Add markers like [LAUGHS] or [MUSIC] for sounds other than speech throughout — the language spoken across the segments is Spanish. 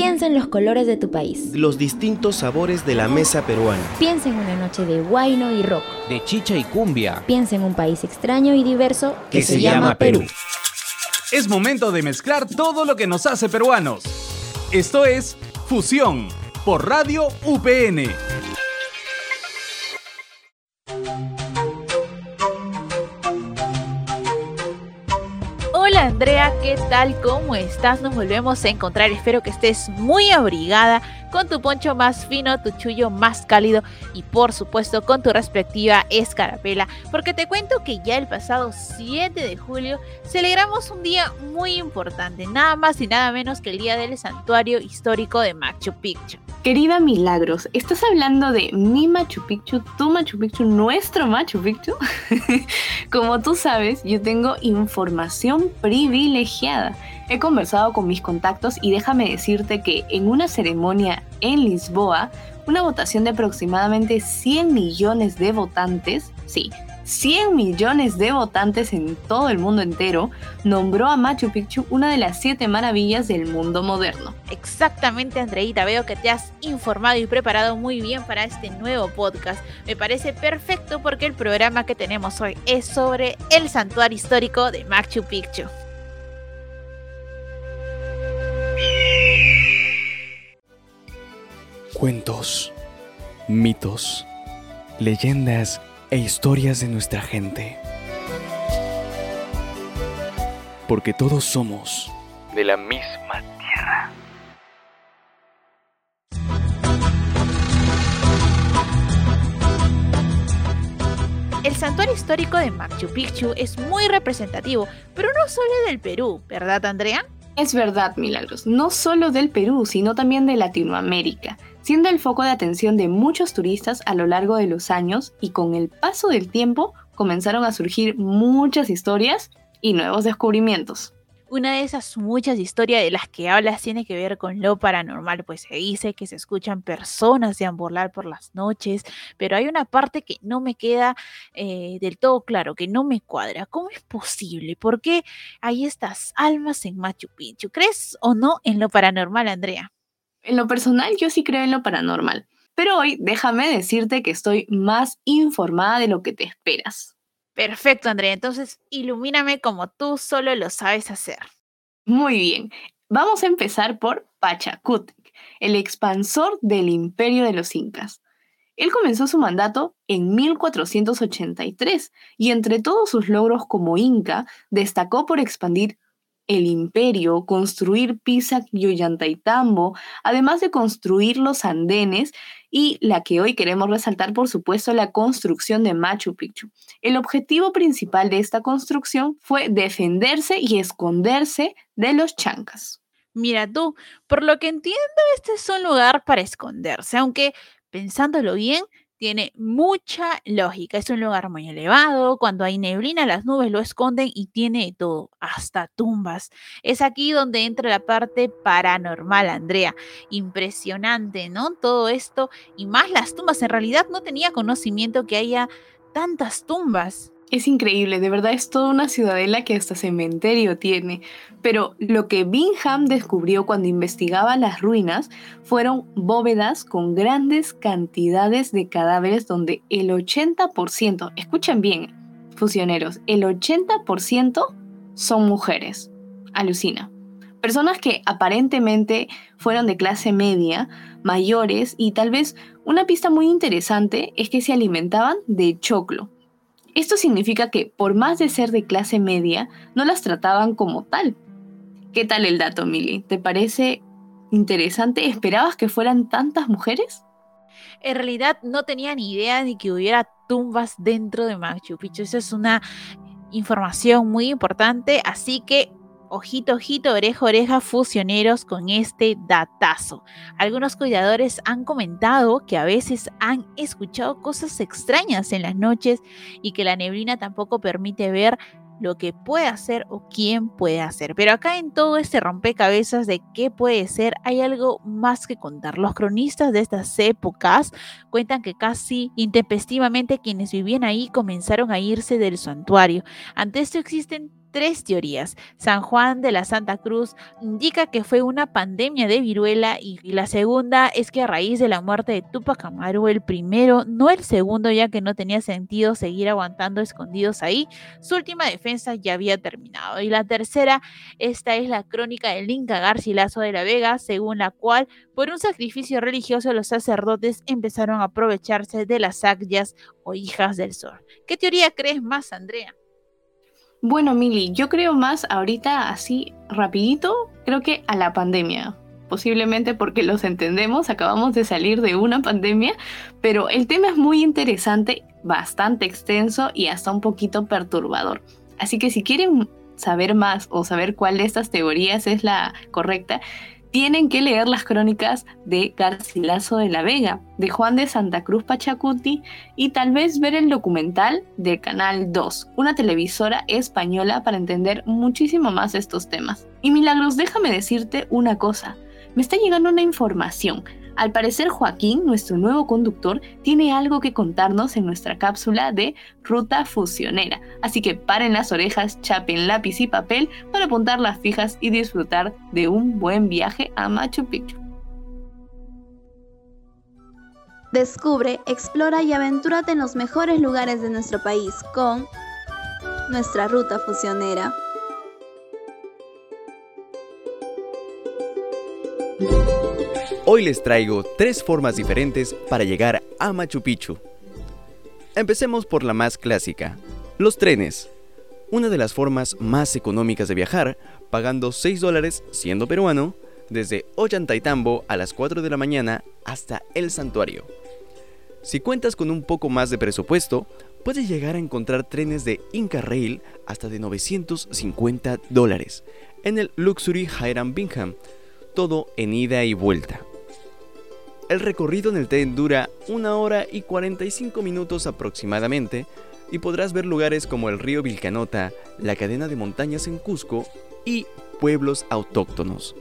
Piensa en los colores de tu país. Los distintos sabores de la mesa peruana. Piensa en una noche de guayno y rock. De chicha y cumbia. Piensa en un país extraño y diverso que, se, llama Perú. Es momento de mezclar todo lo que nos hace peruanos. Esto es Fusión por Radio UPN. Andrea, ¿qué tal? ¿Cómo estás? Nos volvemos a encontrar. Espero que estés muy abrigada con tu poncho más fino, tu chullo más cálido y por supuesto con tu respectiva escarapela, porque te cuento que ya el pasado 7 de julio celebramos un día muy importante, nada más y nada menos que el día del santuario histórico de Machu Picchu. Querida Milagros, ¿estás hablando de mi Machu Picchu, tu Machu Picchu, nuestro Machu Picchu? [LAUGHS] Como tú sabes, yo tengo información privilegiada He conversado con mis contactos y déjame decirte que en una ceremonia en Lisboa, una votación de aproximadamente 100 millones de votantes, sí, 100 millones de votantes en todo el mundo entero, nombró a Machu Picchu una de las siete maravillas del mundo moderno. Exactamente, Andreita, veo que te has informado y preparado muy bien para este nuevo podcast. Me parece perfecto porque el programa que tenemos hoy es sobre el santuario histórico de Machu Picchu. Cuentos, mitos, leyendas e historias de nuestra gente. Porque todos somos de la misma tierra. El santuario histórico de Machu Picchu es muy representativo, pero no solo del Perú, ¿verdad Andrea? Es verdad, Milagros, no solo del Perú, sino también de Latinoamérica, siendo el foco de atención de muchos turistas a lo largo de los años y con el paso del tiempo comenzaron a surgir muchas historias y nuevos descubrimientos. Una de esas muchas historias de las que hablas tiene que ver con lo paranormal, pues se dice que se escuchan personas deambular por las noches, pero hay una parte que no me queda eh, del todo claro, que no me cuadra. ¿Cómo es posible? ¿Por qué hay estas almas en Machu Picchu? ¿Crees o no en lo paranormal, Andrea? En lo personal, yo sí creo en lo paranormal, pero hoy déjame decirte que estoy más informada de lo que te esperas. Perfecto, Andrea. Entonces, ilumíname como tú solo lo sabes hacer. Muy bien. Vamos a empezar por Pachacútec, el expansor del imperio de los incas. Él comenzó su mandato en 1483 y entre todos sus logros como inca destacó por expandir el imperio, construir Pisac y Ollantaytambo, además de construir los andenes y la que hoy queremos resaltar, por supuesto, la construcción de Machu Picchu. El objetivo principal de esta construcción fue defenderse y esconderse de los chancas. Mira tú, por lo que entiendo, este es un lugar para esconderse, aunque pensándolo bien, tiene mucha lógica. Es un lugar muy elevado. Cuando hay neblina, las nubes lo esconden y tiene todo, hasta tumbas. Es aquí donde entra la parte paranormal, Andrea. Impresionante, ¿no? Todo esto y más las tumbas. En realidad no tenía conocimiento que haya tantas tumbas. Es increíble, de verdad es toda una ciudadela que hasta cementerio tiene. Pero lo que Bingham descubrió cuando investigaba las ruinas fueron bóvedas con grandes cantidades de cadáveres donde el 80%, escuchen bien, fusioneros, el 80% son mujeres. Alucina. Personas que aparentemente fueron de clase media, mayores y tal vez una pista muy interesante es que se alimentaban de choclo esto significa que, por más de ser de clase media, no las trataban como tal. ¿Qué tal el dato, Milly? ¿Te parece interesante? ¿Esperabas que fueran tantas mujeres? En realidad no tenía ni idea de que hubiera tumbas dentro de Machu Picchu. Esa es una información muy importante, así que ojito, ojito, oreja, oreja, fusioneros con este datazo. Algunos cuidadores han comentado que a veces han escuchado cosas extrañas en las noches y que la neblina tampoco permite ver lo que puede hacer o quién puede hacer. Pero acá en todo este rompecabezas de qué puede ser, hay algo más que contar. Los cronistas de estas épocas cuentan que casi intempestivamente quienes vivían ahí comenzaron a irse del santuario. Ante esto existen tres teorías. San Juan de la Santa Cruz indica que fue una pandemia de viruela y la segunda es que a raíz de la muerte de Tupac Amaru, el primero, no el segundo, ya que no tenía sentido seguir aguantando escondidos ahí, su última defensa ya había terminado. Y la tercera, esta es la crónica del Inca Garcilaso de la Vega, según la cual por un sacrificio religioso los sacerdotes empezaron a aprovecharse de las agyas o hijas del sol. ¿Qué teoría crees más, Andrea? Bueno, Mili, yo creo más ahorita así rapidito, creo que a la pandemia. Posiblemente porque los entendemos, acabamos de salir de una pandemia, pero el tema es muy interesante, bastante extenso y hasta un poquito perturbador. Así que si quieren saber más o saber cuál de estas teorías es la correcta, tienen que leer las crónicas de Garcilaso de la Vega, de Juan de Santa Cruz Pachacuti y tal vez ver el documental de Canal 2, una televisora española para entender muchísimo más estos temas. Y Milagros, déjame decirte una cosa, me está llegando una información al parecer Joaquín, nuestro nuevo conductor, tiene algo que contarnos en nuestra cápsula de Ruta Fusionera, así que paren las orejas, chapen lápiz y papel para apuntar las fijas y disfrutar de un buen viaje a Machu Picchu. Descubre, explora y aventúrate en los mejores lugares de nuestro país con nuestra Ruta Fusionera. Hoy les traigo tres formas diferentes para llegar a Machu Picchu. Empecemos por la más clásica, los trenes. Una de las formas más económicas de viajar, pagando 6 dólares siendo peruano, desde Ollantaytambo a las 4 de la mañana hasta el santuario. Si cuentas con un poco más de presupuesto, puedes llegar a encontrar trenes de Inca Rail hasta de 950 dólares en el Luxury Hiram Bingham, todo en ida y vuelta. El recorrido en el tren dura una hora y 45 minutos aproximadamente y podrás ver lugares como el río Vilcanota, la cadena de montañas en Cusco y pueblos autóctonos.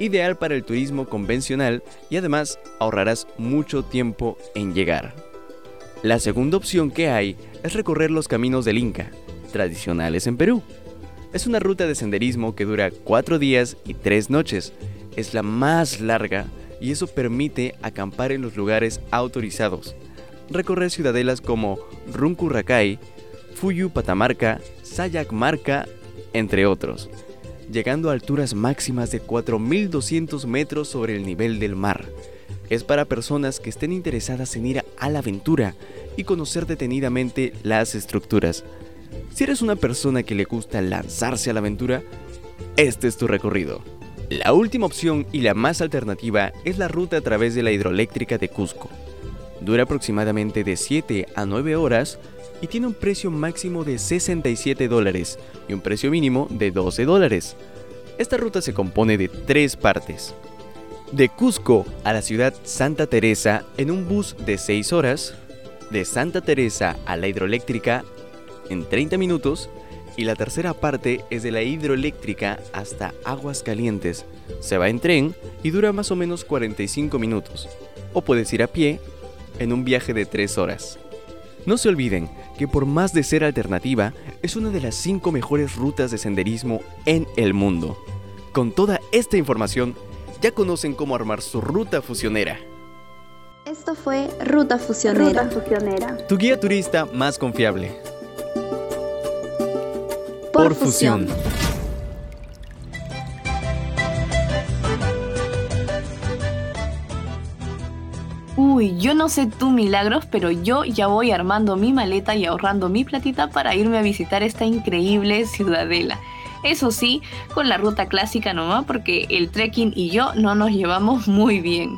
Ideal para el turismo convencional y además ahorrarás mucho tiempo en llegar. La segunda opción que hay es recorrer los caminos del Inca, tradicionales en Perú. Es una ruta de senderismo que dura 4 días y 3 noches. Es la más larga y eso permite acampar en los lugares autorizados, recorrer ciudadelas como Runkurrakai, Fuyu Patamarca, Sayakmarca, entre otros, llegando a alturas máximas de 4.200 metros sobre el nivel del mar. Es para personas que estén interesadas en ir a la aventura y conocer detenidamente las estructuras. Si eres una persona que le gusta lanzarse a la aventura, este es tu recorrido. La última opción y la más alternativa es la ruta a través de la hidroeléctrica de Cusco. Dura aproximadamente de 7 a 9 horas y tiene un precio máximo de 67 dólares y un precio mínimo de 12 dólares. Esta ruta se compone de tres partes. De Cusco a la ciudad Santa Teresa en un bus de 6 horas, de Santa Teresa a la hidroeléctrica en 30 minutos y la tercera parte es de la hidroeléctrica hasta Aguas Calientes. Se va en tren y dura más o menos 45 minutos, o puedes ir a pie en un viaje de 3 horas. No se olviden que por más de ser alternativa, es una de las 5 mejores rutas de senderismo en el mundo. Con toda esta información, ya conocen cómo armar su ruta fusionera. Esto fue Ruta Fusionera. Ruta Fusionera. Tu guía turista más confiable por, fusión. Uy, yo no sé tú milagros, pero yo ya voy armando mi maleta y ahorrando mi platita para irme a visitar esta increíble ciudadela. Eso sí, con la ruta clásica nomás, porque el trekking y yo no nos llevamos muy bien.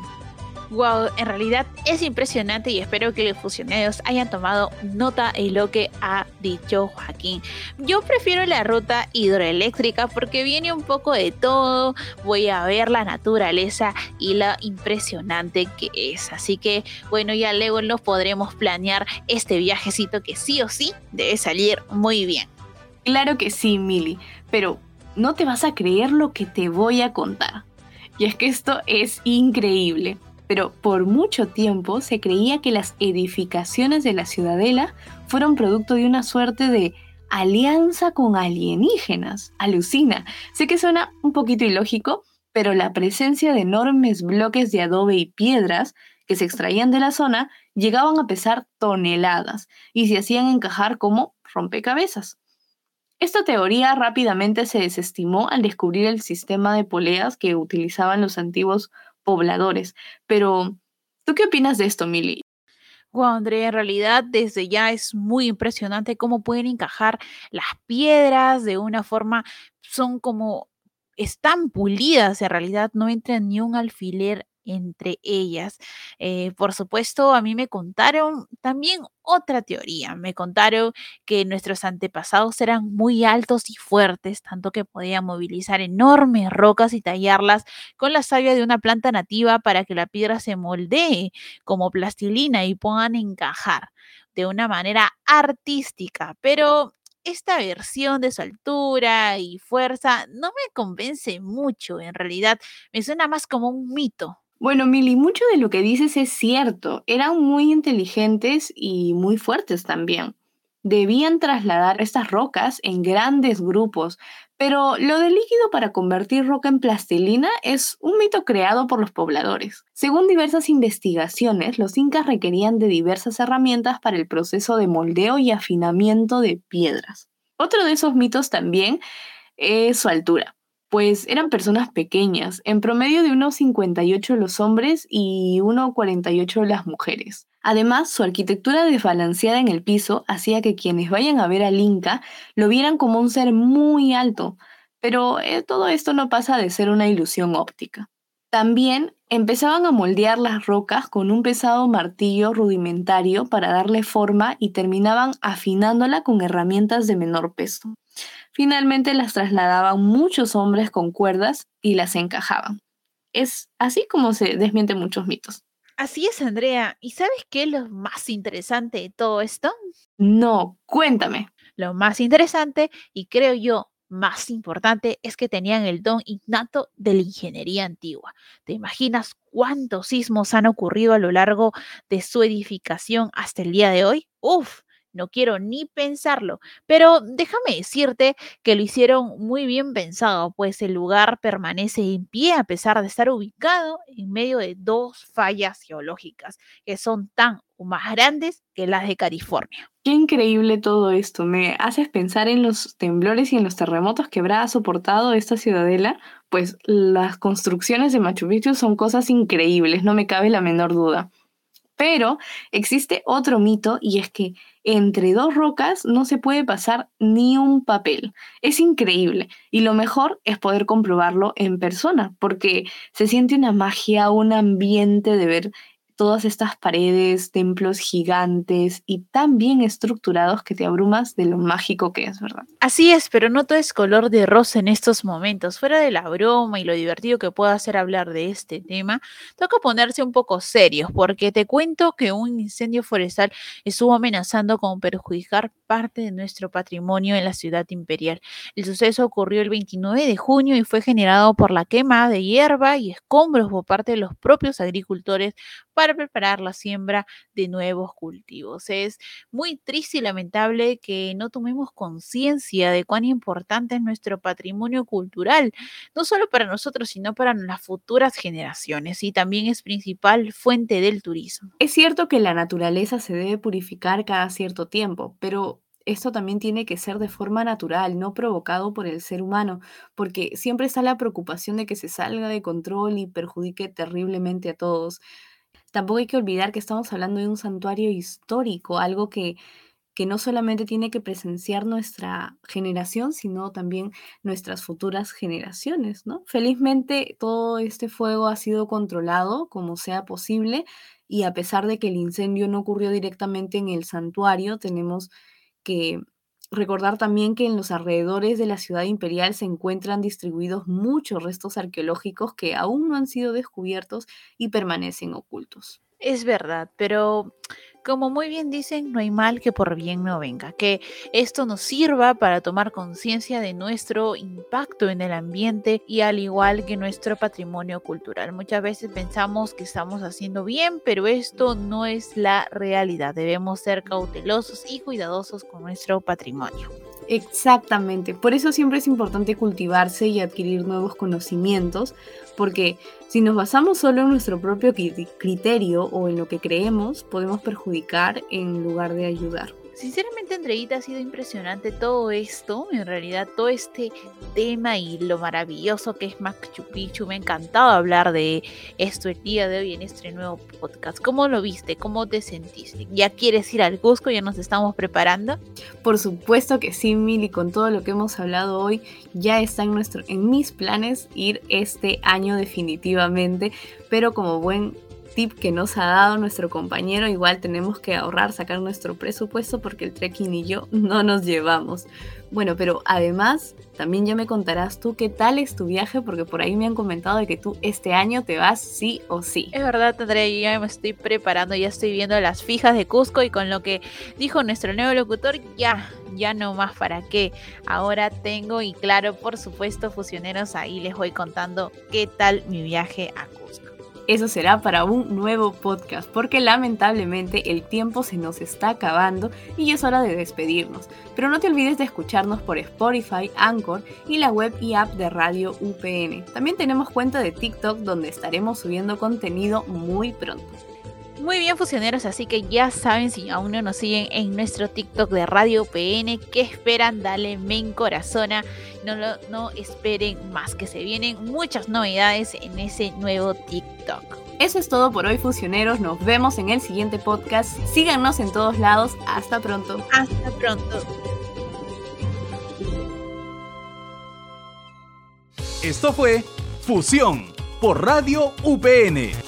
Wow, en realidad es impresionante y espero que los funcionarios hayan tomado nota de lo que ha dicho Joaquín. Yo prefiero la ruta hidroeléctrica porque viene un poco de todo. Voy a ver la naturaleza y la impresionante que es. Así que bueno, ya luego nos podremos planear este viajecito que sí o sí debe salir muy bien. Claro que sí, Mili, pero no te vas a creer lo que te voy a contar. Y es que esto es increíble pero por mucho tiempo se creía que las edificaciones de la ciudadela fueron producto de una suerte de alianza con alienígenas. Alucina. Sé que suena un poquito ilógico, pero la presencia de enormes bloques de adobe y piedras que se extraían de la zona llegaban a pesar toneladas y se hacían encajar como rompecabezas. Esta teoría rápidamente se desestimó al descubrir el sistema de poleas que utilizaban los antiguos pobladores. Pero, ¿tú qué opinas de esto, Mili? Wow, Andrea, en realidad desde ya es muy impresionante cómo pueden encajar las piedras de una forma, son como, están pulidas, en realidad no entra ni un alfiler entre ellas. Eh, por supuesto, a mí me contaron también otra teoría. Me contaron que nuestros antepasados eran muy altos y fuertes, tanto que podían movilizar enormes rocas y tallarlas con la savia de una planta nativa para que la piedra se moldee como plastilina y puedan encajar de una manera artística. Pero esta versión de su altura y fuerza no me convence mucho, en realidad me suena más como un mito. Bueno, Mili, mucho de lo que dices es cierto. Eran muy inteligentes y muy fuertes también. Debían trasladar estas rocas en grandes grupos, pero lo del líquido para convertir roca en plastilina es un mito creado por los pobladores. Según diversas investigaciones, los incas requerían de diversas herramientas para el proceso de moldeo y afinamiento de piedras. Otro de esos mitos también es su altura pues eran personas pequeñas, en promedio de unos 58 los hombres y 1,48 las mujeres. Además, su arquitectura desbalanceada en el piso hacía que quienes vayan a ver al Inca lo vieran como un ser muy alto, pero eh, todo esto no pasa de ser una ilusión óptica. También empezaban a moldear las rocas con un pesado martillo rudimentario para darle forma y terminaban afinándola con herramientas de menor peso. Finalmente las trasladaban muchos hombres con cuerdas y las encajaban. Es así como se desmienten muchos mitos. Así es, Andrea. ¿Y sabes qué es lo más interesante de todo esto? No, cuéntame. Lo más interesante, y creo yo más importante, es que tenían el don innato de la ingeniería antigua. ¿Te imaginas cuántos sismos han ocurrido a lo largo de su edificación hasta el día de hoy? Uf, no quiero ni pensarlo, pero déjame decirte que lo hicieron muy bien pensado, pues el lugar permanece en pie a pesar de estar ubicado en medio de dos fallas geológicas que son tan o más grandes que las de California. Qué increíble todo esto. Me haces pensar en los temblores y en los terremotos que habrá soportado esta ciudadela, pues las construcciones de Machu Picchu son cosas increíbles, no me cabe la menor duda. Pero existe otro mito y es que entre dos rocas no se puede pasar ni un papel. Es increíble y lo mejor es poder comprobarlo en persona porque se siente una magia, un ambiente de ver todas estas paredes, templos gigantes y tan bien estructurados que te abrumas de lo mágico que es, ¿verdad? Así es, pero no todo es color de rosa en estos momentos. Fuera de la broma y lo divertido que pueda hacer hablar de este tema, toca ponerse un poco serios, porque te cuento que un incendio forestal estuvo amenazando con perjudicar parte de nuestro patrimonio en la ciudad imperial. El suceso ocurrió el 29 de junio y fue generado por la quema de hierba y escombros por parte de los propios agricultores para preparar la siembra de nuevos cultivos. Es muy triste y lamentable que no tomemos conciencia de cuán importante es nuestro patrimonio cultural, no solo para nosotros, sino para las futuras generaciones y también es principal fuente del turismo. Es cierto que la naturaleza se debe purificar cada cierto tiempo, pero esto también tiene que ser de forma natural, no provocado por el ser humano, porque siempre está la preocupación de que se salga de control y perjudique terriblemente a todos. Tampoco hay que olvidar que estamos hablando de un santuario histórico, algo que, que no solamente tiene que presenciar nuestra generación, sino también nuestras futuras generaciones, ¿no? Felizmente todo este fuego ha sido controlado como sea posible y a pesar de que el incendio no ocurrió directamente en el santuario, tenemos que Recordar también que en los alrededores de la ciudad imperial se encuentran distribuidos muchos restos arqueológicos que aún no han sido descubiertos y permanecen ocultos. Es verdad, pero como muy bien dicen, no hay mal que por bien no venga. Que esto nos sirva para tomar conciencia de nuestro impacto en el ambiente y al igual que nuestro patrimonio cultural. Muchas veces pensamos que estamos haciendo bien, pero esto no es la realidad. Debemos ser cautelosos y cuidadosos con nuestro patrimonio. Exactamente, por eso siempre es importante cultivarse y adquirir nuevos conocimientos, porque si nos basamos solo en nuestro propio criterio o en lo que creemos, podemos perjudicar en lugar de ayudar. Sinceramente, Andreita, ha sido impresionante todo esto, en realidad todo este tema y lo maravilloso que es Machu Picchu. Me ha encantado hablar de esto el día de hoy en este nuevo podcast. ¿Cómo lo viste? ¿Cómo te sentiste? ¿Ya quieres ir al Cusco? ¿Ya nos estamos preparando? Por supuesto que sí, Mili, con todo lo que hemos hablado hoy, ya está en, nuestro, en mis planes ir este año definitivamente, pero como buen tip que nos ha dado nuestro compañero, igual tenemos que ahorrar, sacar nuestro presupuesto porque el trekking y yo no nos llevamos. Bueno, pero además también ya me contarás tú qué tal es tu viaje porque por ahí me han comentado de que tú este año te vas sí o sí. Es verdad, Andrea, yo ya me estoy preparando, ya estoy viendo las fijas de Cusco y con lo que dijo nuestro nuevo locutor, ya, ya no más para qué. Ahora tengo y claro, por supuesto, fusioneros, ahí les voy contando qué tal mi viaje a Cusco. Eso será para un nuevo podcast, porque lamentablemente el tiempo se nos está acabando y es hora de despedirnos. Pero no te olvides de escucharnos por Spotify, Anchor y la web y app de Radio UPN. También tenemos cuenta de TikTok donde estaremos subiendo contenido muy pronto. Muy bien, fusioneros, así que ya saben, si aún no nos siguen en nuestro TikTok de Radio PN, ¿qué esperan? Dale men corazona. No, lo, no esperen más, que se vienen muchas novedades en ese nuevo TikTok. Eso es todo por hoy, fusioneros. Nos vemos en el siguiente podcast. Síganos en todos lados. Hasta pronto. Hasta pronto. Esto fue Fusión por Radio UPN.